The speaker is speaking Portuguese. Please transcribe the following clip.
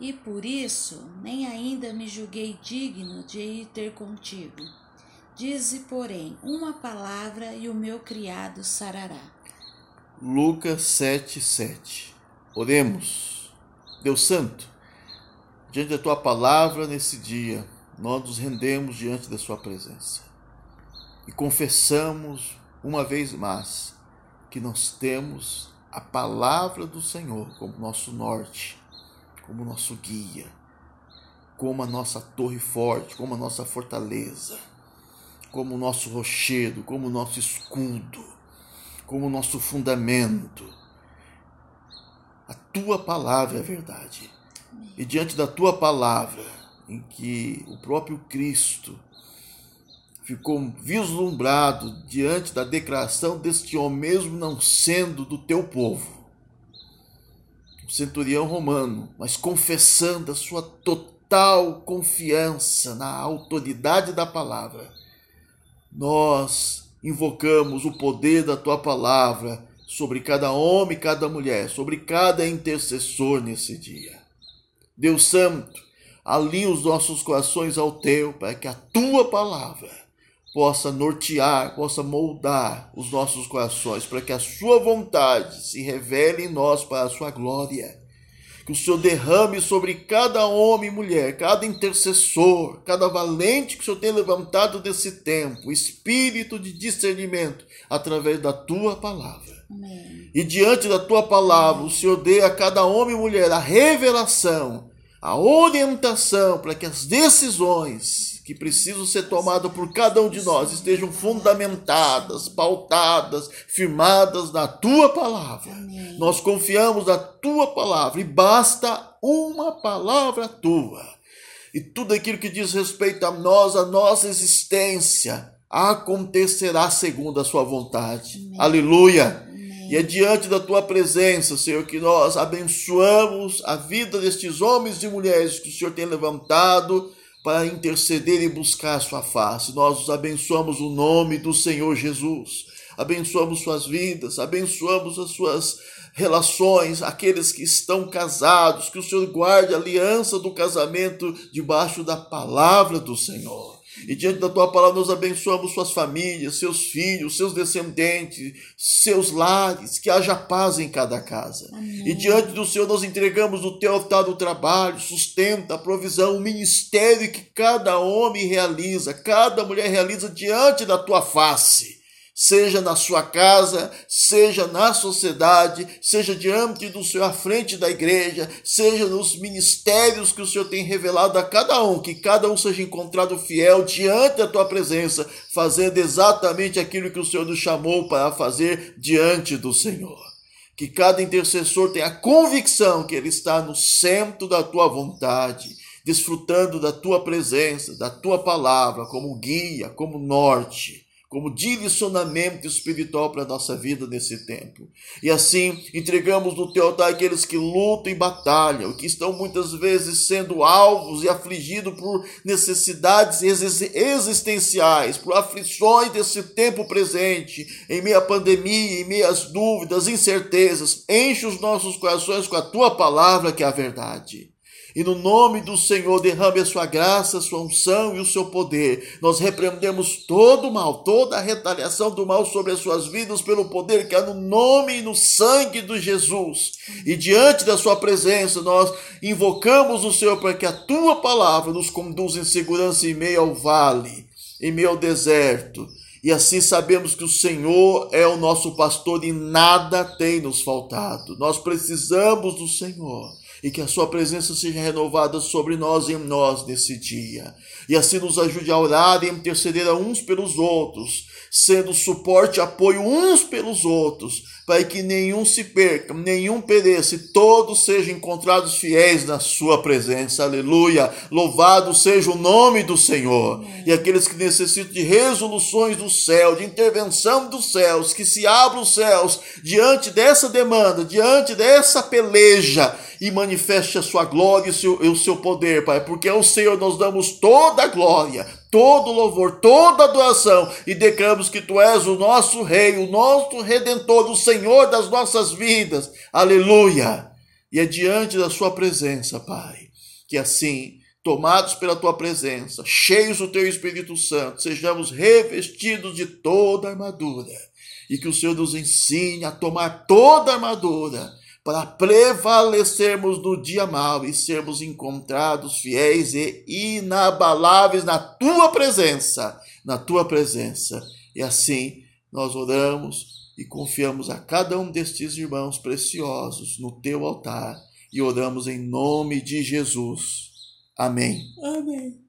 e por isso nem ainda me julguei digno de ir ter contigo. Dize, porém, uma palavra e o meu criado sarará. Lucas 7, 7. Oremos. Deus Santo, diante da tua palavra nesse dia, nós nos rendemos diante da sua presença e confessamos uma vez mais que nós temos a palavra do Senhor como nosso norte, como nosso guia, como a nossa torre forte, como a nossa fortaleza, como o nosso rochedo, como o nosso escudo, como o nosso fundamento. A tua palavra é verdade. E diante da tua palavra, em que o próprio Cristo ficou vislumbrado diante da declaração deste homem, mesmo não sendo do teu povo, centurião romano, mas confessando a sua total confiança na autoridade da palavra, nós invocamos o poder da tua palavra sobre cada homem cada mulher, sobre cada intercessor nesse dia. Deus Santo, alinha os nossos corações ao teu, para que a tua palavra possa nortear, possa moldar os nossos corações, para que a Sua vontade se revele em nós para a Sua glória. Que o Senhor derrame sobre cada homem e mulher, cada intercessor, cada valente que o Senhor tem levantado desse tempo, espírito de discernimento através da tua palavra. Amém. E diante da tua palavra, o Senhor dê a cada homem e mulher a revelação, a orientação para que as decisões que precisam ser tomadas por cada um de nós estejam fundamentadas, pautadas, firmadas na tua palavra. Amém. Nós confiamos na tua palavra e basta uma palavra tua. E tudo aquilo que diz respeito a nós, a nossa existência, acontecerá segundo a sua vontade. Amém. Aleluia. E é diante da tua presença, Senhor, que nós abençoamos a vida destes homens e mulheres que o Senhor tem levantado para interceder e buscar a sua face. Nós os abençoamos o nome do Senhor Jesus. Abençoamos suas vidas, abençoamos as suas relações, aqueles que estão casados, que o Senhor guarde a aliança do casamento debaixo da palavra do Senhor. E diante da tua palavra, nós abençoamos suas famílias, seus filhos, seus descendentes, seus lares, que haja paz em cada casa. Amém. E diante do Senhor, nós entregamos o teu altar do trabalho, sustenta a provisão, o ministério que cada homem realiza, cada mulher realiza diante da tua face seja na sua casa, seja na sociedade, seja diante do Senhor à frente da igreja, seja nos ministérios que o Senhor tem revelado a cada um, que cada um seja encontrado fiel diante da tua presença, fazendo exatamente aquilo que o Senhor nos chamou para fazer diante do Senhor. Que cada intercessor tenha a convicção que ele está no centro da tua vontade, desfrutando da tua presença, da tua palavra como guia, como norte como direcionamento espiritual para a nossa vida nesse tempo. E assim, entregamos no teu altar aqueles que lutam e batalham, que estão muitas vezes sendo alvos e afligidos por necessidades existenciais, por aflições desse tempo presente, em meio à pandemia, em meio às dúvidas, incertezas. Enche os nossos corações com a tua palavra, que é a verdade. E no nome do Senhor, derrame a sua graça, a sua unção e o seu poder. Nós repreendemos todo o mal, toda a retaliação do mal sobre as suas vidas, pelo poder que há no nome e no sangue de Jesus. E diante da sua presença, nós invocamos o Senhor para que a tua palavra nos conduza em segurança em meio ao vale, em meio ao deserto. E assim sabemos que o Senhor é o nosso pastor e nada tem nos faltado. Nós precisamos do Senhor e que a sua presença seja renovada sobre nós e em nós nesse dia. E assim nos ajude a orar e interceder uns pelos outros, sendo suporte e apoio uns pelos outros, para que nenhum se perca, nenhum pereça, e todos sejam encontrados fiéis na sua presença. Aleluia! Louvado seja o nome do Senhor. E aqueles que necessitam de resoluções do céu, de intervenção dos céus, que se abram os céus diante dessa demanda, diante dessa peleja, e manifeste a sua glória e o seu, o seu poder, Pai, porque ao Senhor nós damos toda a glória, todo louvor, toda adoração e declaramos que Tu és o nosso Rei, o nosso Redentor, o Senhor das nossas vidas. Aleluia! E é diante da Sua presença, Pai, Que assim, tomados pela tua presença, cheios do teu Espírito Santo, sejamos revestidos de toda a armadura e que o Senhor nos ensine a tomar toda a armadura para prevalecermos no dia mau e sermos encontrados fiéis e inabaláveis na tua presença, na tua presença. E assim nós oramos e confiamos a cada um destes irmãos preciosos no teu altar e oramos em nome de Jesus. Amém. Amém.